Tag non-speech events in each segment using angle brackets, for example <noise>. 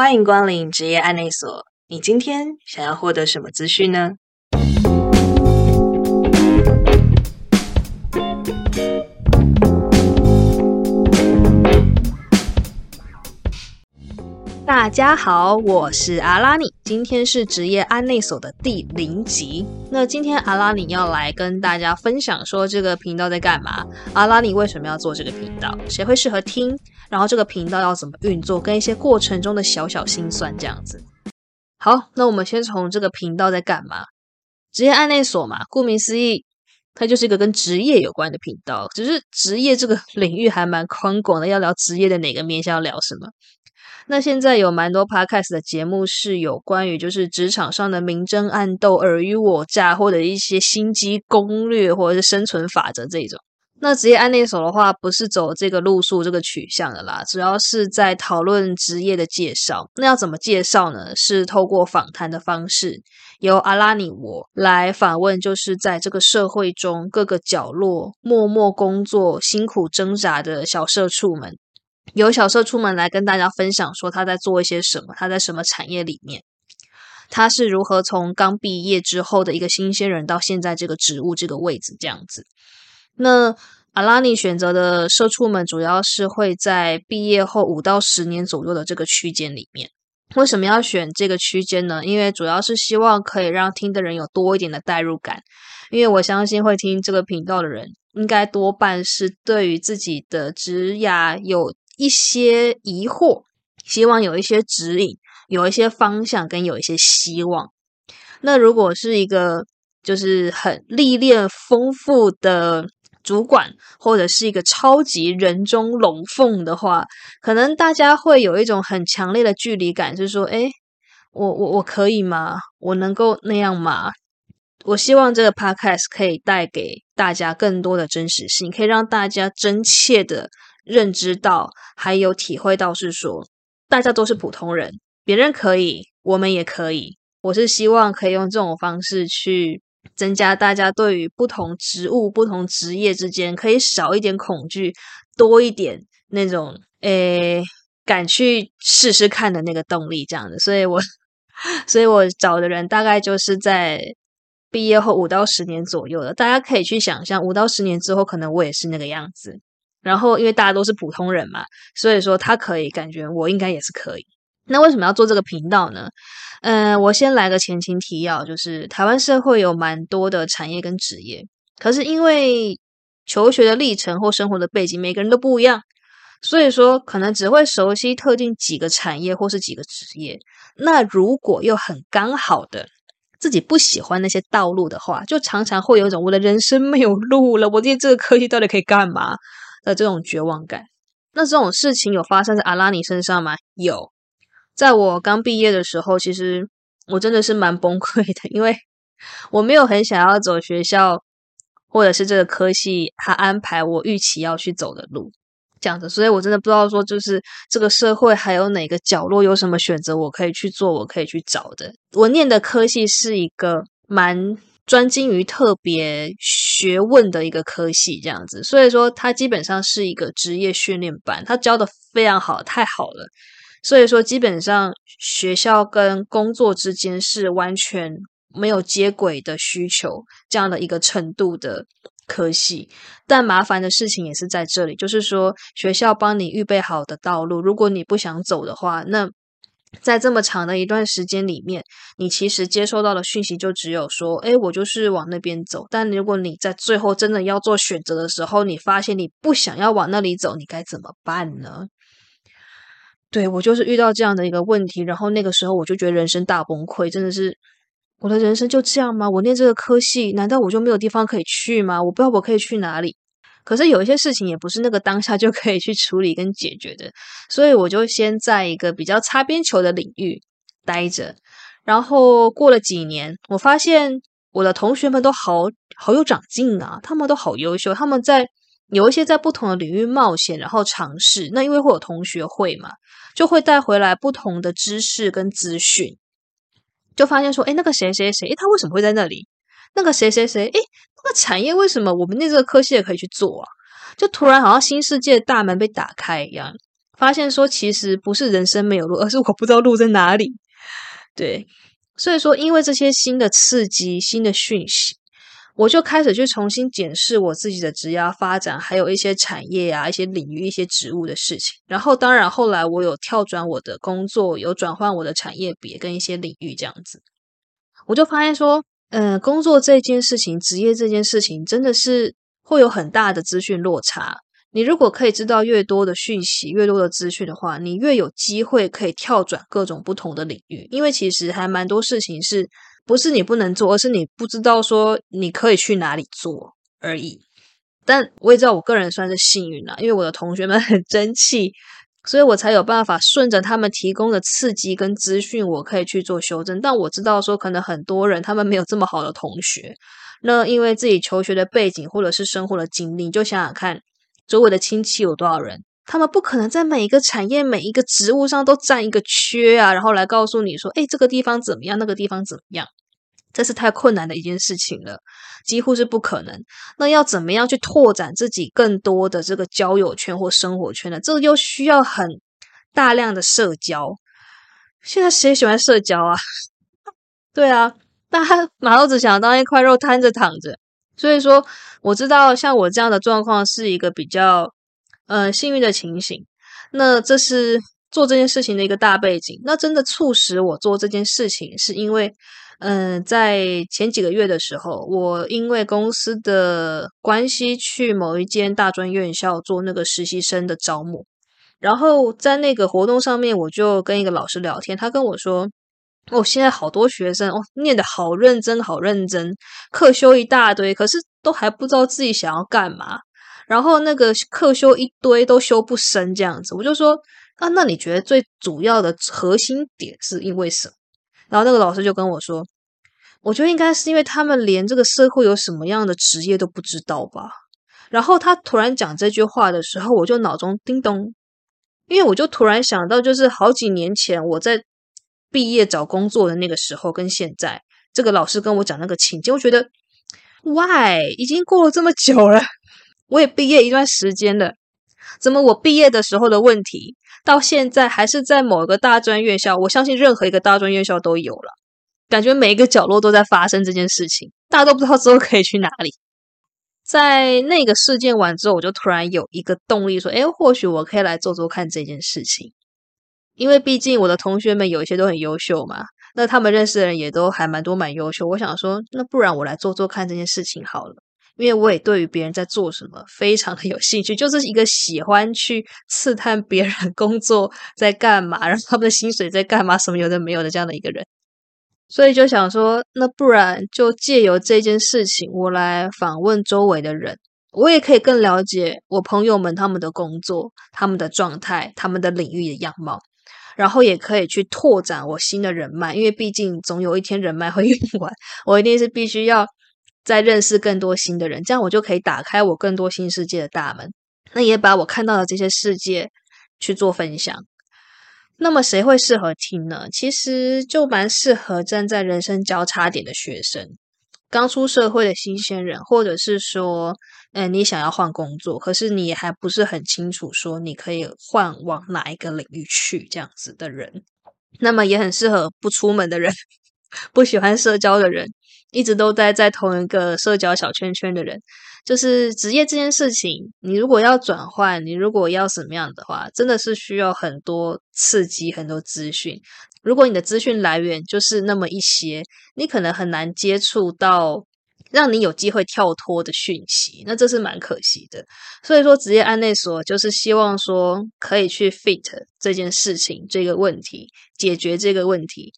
欢迎光临职业案内所。你今天想要获得什么资讯呢？大家好，我是阿拉尼，今天是职业安内所的第零集。那今天阿拉尼要来跟大家分享说，这个频道在干嘛？阿拉尼为什么要做这个频道？谁会适合听？然后这个频道要怎么运作？跟一些过程中的小小心酸这样子。好，那我们先从这个频道在干嘛？职业安内所嘛，顾名思义，它就是一个跟职业有关的频道。只是职业这个领域还蛮宽广的，要聊职业的哪个面向，要聊什么？那现在有蛮多 podcast 的节目是有关于就是职场上的明争暗斗、尔虞我诈，或者一些心机攻略，或者是生存法则这种。那职业安内手的话，不是走这个路数、这个取向的啦，主要是在讨论职业的介绍。那要怎么介绍呢？是透过访谈的方式，由阿拉尼我来访问，就是在这个社会中各个角落默默工作、辛苦挣扎的小社畜们。有小社出门来跟大家分享，说他在做一些什么，他在什么产业里面，他是如何从刚毕业之后的一个新鲜人到现在这个职务这个位置这样子。那阿拉尼选择的社畜们，主要是会在毕业后五到十年左右的这个区间里面。为什么要选这个区间呢？因为主要是希望可以让听的人有多一点的代入感。因为我相信会听这个频道的人，应该多半是对于自己的职涯有。一些疑惑，希望有一些指引，有一些方向，跟有一些希望。那如果是一个就是很历练丰富的主管，或者是一个超级人中龙凤的话，可能大家会有一种很强烈的距离感，就是说，哎，我我我可以吗？我能够那样吗？我希望这个 podcast 可以带给大家更多的真实性，可以让大家真切的。认知到，还有体会到，是说大家都是普通人，别人可以，我们也可以。我是希望可以用这种方式去增加大家对于不同职务、不同职业之间可以少一点恐惧，多一点那种诶敢去试试看的那个动力，这样的。所以我，<laughs> 所以我找的人大概就是在毕业后五到十年左右的，大家可以去想象，五到十年之后，可能我也是那个样子。然后，因为大家都是普通人嘛，所以说他可以感觉我应该也是可以。那为什么要做这个频道呢？嗯，我先来个前情提要，就是台湾社会有蛮多的产业跟职业，可是因为求学的历程或生活的背景，每个人都不一样，所以说可能只会熟悉特定几个产业或是几个职业。那如果又很刚好的自己不喜欢那些道路的话，就常常会有一种我的人生没有路了，我念这个科技到底可以干嘛？的这种绝望感，那这种事情有发生在阿拉尼身上吗？有，在我刚毕业的时候，其实我真的是蛮崩溃的，因为我没有很想要走学校或者是这个科系他安排我预期要去走的路，这样子，所以我真的不知道说，就是这个社会还有哪个角落有什么选择我可以去做，我可以去找的。我念的科系是一个蛮。专精于特别学问的一个科系，这样子，所以说它基本上是一个职业训练班，它教的非常好，太好了。所以说，基本上学校跟工作之间是完全没有接轨的需求，这样的一个程度的科系。但麻烦的事情也是在这里，就是说学校帮你预备好的道路，如果你不想走的话，那。在这么长的一段时间里面，你其实接收到的讯息就只有说：“哎，我就是往那边走。”但如果你在最后真的要做选择的时候，你发现你不想要往那里走，你该怎么办呢？对我就是遇到这样的一个问题，然后那个时候我就觉得人生大崩溃，真的是我的人生就这样吗？我念这个科系，难道我就没有地方可以去吗？我不知道我可以去哪里。可是有一些事情也不是那个当下就可以去处理跟解决的，所以我就先在一个比较擦边球的领域待着。然后过了几年，我发现我的同学们都好好有长进啊，他们都好优秀，他们在有一些在不同的领域冒险，然后尝试。那因为会有同学会嘛，就会带回来不同的知识跟资讯，就发现说，哎，那个谁谁谁，他为什么会在那里？那个谁谁谁，诶，那产业为什么我们那这个科系也可以去做啊？就突然好像新世界大门被打开一样，发现说其实不是人生没有路，而是我不知道路在哪里。对，所以说因为这些新的刺激、新的讯息。我就开始去重新检视我自己的职业发展，还有一些产业啊、一些领域、一些职务的事情。然后，当然后来我有跳转我的工作，有转换我的产业别跟一些领域这样子。我就发现说，嗯，工作这件事情、职业这件事情，真的是会有很大的资讯落差。你如果可以知道越多的讯息、越多的资讯的话，你越有机会可以跳转各种不同的领域。因为其实还蛮多事情是。不是你不能做，而是你不知道说你可以去哪里做而已。但我也知道，我个人算是幸运了，因为我的同学们很争气，所以我才有办法顺着他们提供的刺激跟资讯，我可以去做修正。但我知道说，可能很多人他们没有这么好的同学，那因为自己求学的背景或者是生活的经历，就想想看，周围的亲戚有多少人。他们不可能在每一个产业、每一个职务上都占一个缺啊，然后来告诉你说：“哎，这个地方怎么样？那个地方怎么样？”这是太困难的一件事情了，几乎是不可能。那要怎么样去拓展自己更多的这个交友圈或生活圈呢？这又需要很大量的社交。现在谁喜欢社交啊？<laughs> 对啊，大家马都只想当一块肉摊着躺着。所以说，我知道像我这样的状况是一个比较。呃，幸运的情形，那这是做这件事情的一个大背景。那真的促使我做这件事情，是因为，嗯，在前几个月的时候，我因为公司的关系去某一间大专院校做那个实习生的招募，然后在那个活动上面，我就跟一个老师聊天，他跟我说，哦，现在好多学生哦，念得好认真，好认真，课修一大堆，可是都还不知道自己想要干嘛。然后那个课修一堆都修不深这样子，我就说啊，那你觉得最主要的核心点是因为什么？然后那个老师就跟我说，我觉得应该是因为他们连这个社会有什么样的职业都不知道吧。然后他突然讲这句话的时候，我就脑中叮咚，因为我就突然想到，就是好几年前我在毕业找工作的那个时候，跟现在这个老师跟我讲那个情景，我觉得，why 已经过了这么久了。我也毕业一段时间了，怎么我毕业的时候的问题，到现在还是在某个大专院校？我相信任何一个大专院校都有了，感觉每一个角落都在发生这件事情，大家都不知道之后可以去哪里。在那个事件完之后，我就突然有一个动力，说：“哎，或许我可以来做做看这件事情。”因为毕竟我的同学们有一些都很优秀嘛，那他们认识的人也都还蛮多蛮优秀。我想说，那不然我来做做看这件事情好了。因为我也对于别人在做什么非常的有兴趣，就是一个喜欢去刺探别人工作在干嘛，然后他们的薪水在干嘛，什么有的没有的这样的一个人，所以就想说，那不然就借由这件事情，我来访问周围的人，我也可以更了解我朋友们他们的工作、他们的状态、他们的领域的样貌，然后也可以去拓展我新的人脉，因为毕竟总有一天人脉会 <laughs> 用完，我一定是必须要。再认识更多新的人，这样我就可以打开我更多新世界的大门。那也把我看到的这些世界去做分享。那么谁会适合听呢？其实就蛮适合站在人生交叉点的学生，刚出社会的新鲜人，或者是说，嗯，你想要换工作，可是你还不是很清楚说你可以换往哪一个领域去这样子的人。那么也很适合不出门的人，<laughs> 不喜欢社交的人。一直都待在同一个社交小圈圈的人，就是职业这件事情，你如果要转换，你如果要什么样的话，真的是需要很多刺激、很多资讯。如果你的资讯来源就是那么一些，你可能很难接触到让你有机会跳脱的讯息，那这是蛮可惜的。所以说，职业安内所就是希望说可以去 fit 这件事情、这个问题，解决这个问题，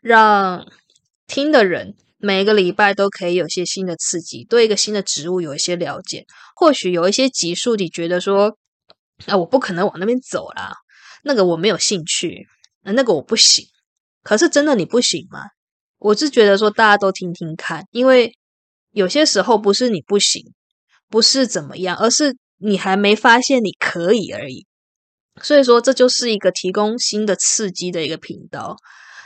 让听的人。每个礼拜都可以有些新的刺激，对一个新的植物有一些了解。或许有一些级数，你觉得说，啊，我不可能往那边走啦，那个我没有兴趣，那个我不行。可是真的你不行吗？我是觉得说，大家都听听看，因为有些时候不是你不行，不是怎么样，而是你还没发现你可以而已。所以说，这就是一个提供新的刺激的一个频道。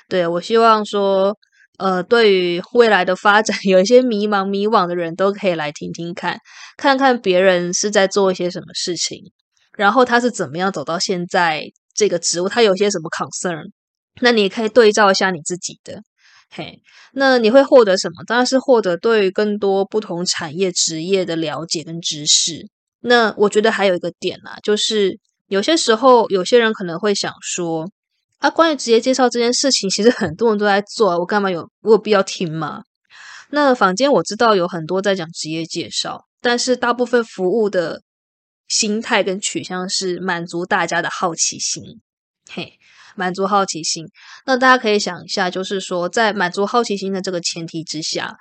对我希望说。呃，对于未来的发展 <laughs> 有一些迷茫、迷惘的人都可以来听听看，看看别人是在做一些什么事情，然后他是怎么样走到现在这个职务，他有些什么 concern，那你可以对照一下你自己的。嘿，那你会获得什么？当然是获得对于更多不同产业职业的了解跟知识。那我觉得还有一个点啊，就是有些时候有些人可能会想说，啊，关于职业介绍这件事情，其实很多人都在做，我干嘛有我有必要听吗？那坊间我知道有很多在讲职业介绍，但是大部分服务的心态跟取向是满足大家的好奇心，嘿。满足好奇心，那大家可以想一下，就是说，在满足好奇心的这个前提之下，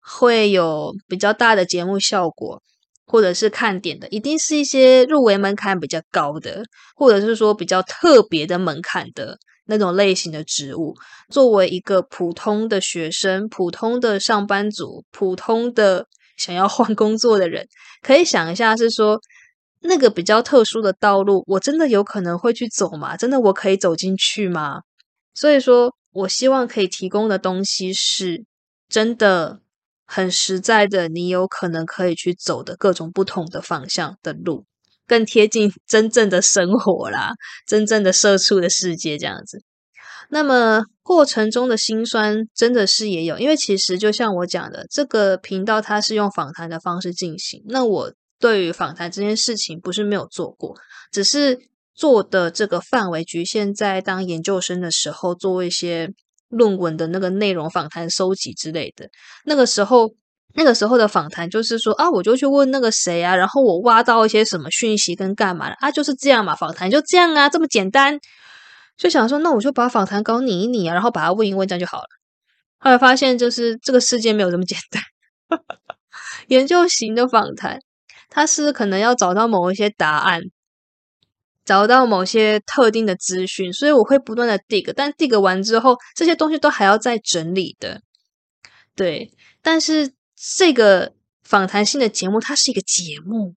会有比较大的节目效果，或者是看点的，一定是一些入围门槛比较高的，或者是说比较特别的门槛的那种类型的职务。作为一个普通的学生、普通的上班族、普通的 <laughs> 想要换工作的人，可以想一下，是说。那个比较特殊的道路，我真的有可能会去走吗？真的我可以走进去吗？所以说我希望可以提供的东西是真的很实在的，你有可能可以去走的各种不同的方向的路，更贴近 <laughs> 真正的生活啦，真正的社畜的世界这样子。那么过程中的辛酸真的是也有，因为其实就像我讲的，这个频道它是用访谈的方式进行，那我。对于访谈这件事情，不是没有做过，只是做的这个范围局限在当研究生的时候做一些论文的那个内容访谈收集之类的。那个时候，那个时候的访谈就是说啊，我就去问那个谁啊，然后我挖到一些什么讯息跟干嘛啊，就是这样嘛，访谈就这样啊，这么简单。就想说，那我就把访谈稿拟一拟啊，然后把它问一问，这样就好了。后来发现，就是这个世界没有这么简单，<laughs> 研究型的访谈。他是可能要找到某一些答案，找到某些特定的资讯，所以我会不断的 dig，但 dig 完之后，这些东西都还要再整理的。对，但是这个访谈性的节目，它是一个节目，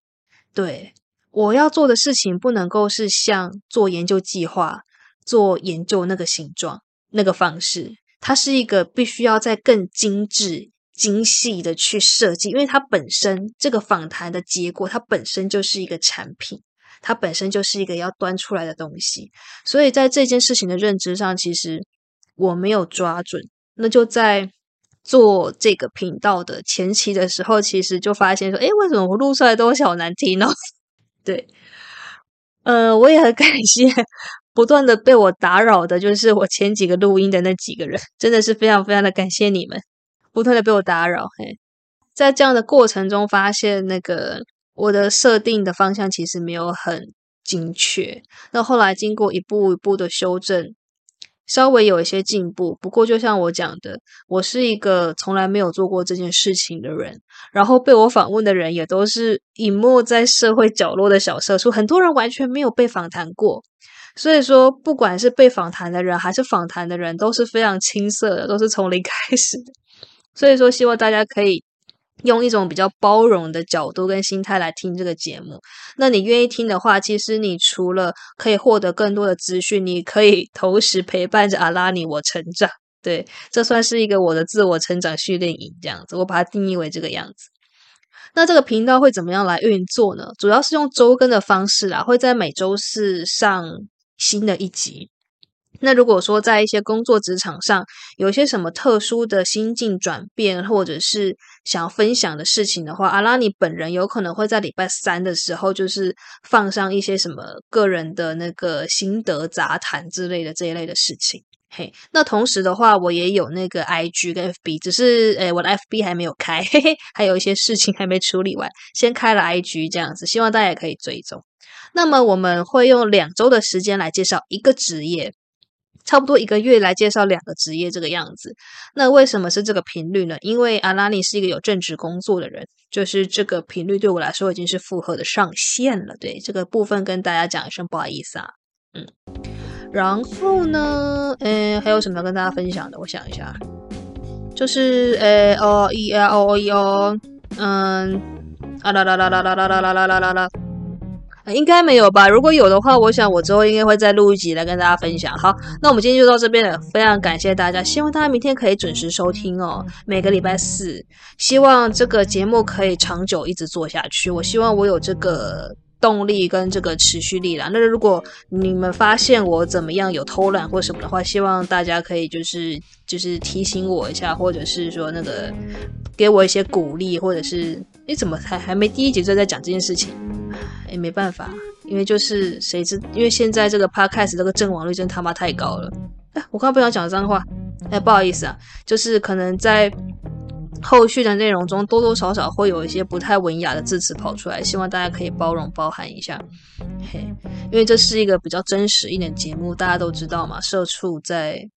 对我要做的事情不能够是像做研究计划、做研究那个形状、那个方式，它是一个必须要在更精致。精细的去设计，因为它本身这个访谈的结果，它本身就是一个产品，它本身就是一个要端出来的东西。所以在这件事情的认知上，其实我没有抓准。那就在做这个频道的前期的时候，其实就发现说，哎，为什么我录出来都好难听呢？<laughs> 对，呃，我也很感谢不断的被我打扰的，就是我前几个录音的那几个人，真的是非常非常的感谢你们。不断的被我打扰，嘿，在这样的过程中，发现那个我的设定的方向其实没有很精确。那后来经过一步一步的修正，稍微有一些进步。不过，就像我讲的，我是一个从来没有做过这件事情的人，然后被我访问的人也都是隐没在社会角落的小社畜，很多人完全没有被访谈过。所以说，不管是被访谈的人还是访谈的人，都是非常青涩的，都是从零开始的。所以说，希望大家可以用一种比较包容的角度跟心态来听这个节目。那你愿意听的话，其实你除了可以获得更多的资讯，你可以同时陪伴着阿拉尼我成长。对，这算是一个我的自我成长训练营，这样子，我把它定义为这个样子。那这个频道会怎么样来运作呢？主要是用周更的方式啊，会在每周四上新的一集。那如果说在一些工作职场上有些什么特殊的心境转变，或者是想分享的事情的话，阿拉尼本人有可能会在礼拜三的时候，就是放上一些什么个人的那个心得杂谈之类的这一类的事情。嘿，那同时的话，我也有那个 I G 跟 F B，只是诶我的 F B 还没有开，嘿嘿，还有一些事情还没处理完，先开了 I G 这样子，希望大家也可以追踪。那么我们会用两周的时间来介绍一个职业。差不多一个月来介绍两个职业这个样子，那为什么是这个频率呢？因为阿拉尼是一个有正职工作的人，就是这个频率对我来说已经是负荷的上限了。对这个部分跟大家讲一声不好意思啊，嗯，然后呢，呃，还有什么要跟大家分享的？我想一下，就是呃哦一啊哦一哦，嗯啊啦啦啦啦啦啦啦啦啦啦啦。应该没有吧？如果有的话，我想我之后应该会再录一集来跟大家分享。好，那我们今天就到这边了，非常感谢大家，希望大家明天可以准时收听哦。每个礼拜四，希望这个节目可以长久一直做下去。我希望我有这个动力跟这个持续力啦。那如果你们发现我怎么样有偷懒或什么的话，希望大家可以就是就是提醒我一下，或者是说那个给我一些鼓励，或者是你怎么还还没第一集就在讲这件事情？也没办法，因为就是谁知，因为现在这个 podcast 这个阵亡率真他妈太高了。哎，我刚刚不想讲脏话，哎，不好意思啊，就是可能在。后续的内容中多多少少会有一些不太文雅的字词跑出来，希望大家可以包容包涵一下。嘿，因为这是一个比较真实一点节目，大家都知道嘛，社畜在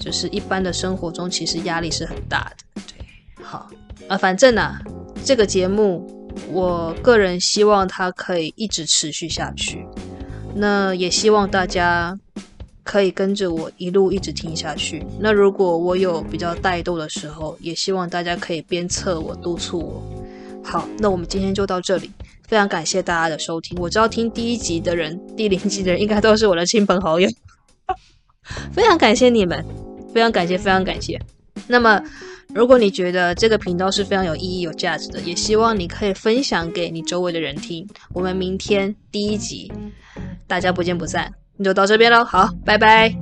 就是一般的生活中其实压力是很大的。对，好啊，反正呢，这个节目我个人希望它可以一直持续下去，那也希望大家。可以跟着我一路一直听下去。那如果我有比较怠惰的时候，也希望大家可以鞭策我、督促我。好，那我们今天就到这里。非常感谢大家的收听。我知道听第一集的人、第零集的人应该都是我的亲朋好友。<laughs> 非常感谢你们，非常感谢，非常感谢。那么，如果你觉得这个频道是非常有意义、有价值的，也希望你可以分享给你周围的人听。我们明天第一集，大家不见不散。就到这边喽，好，拜拜。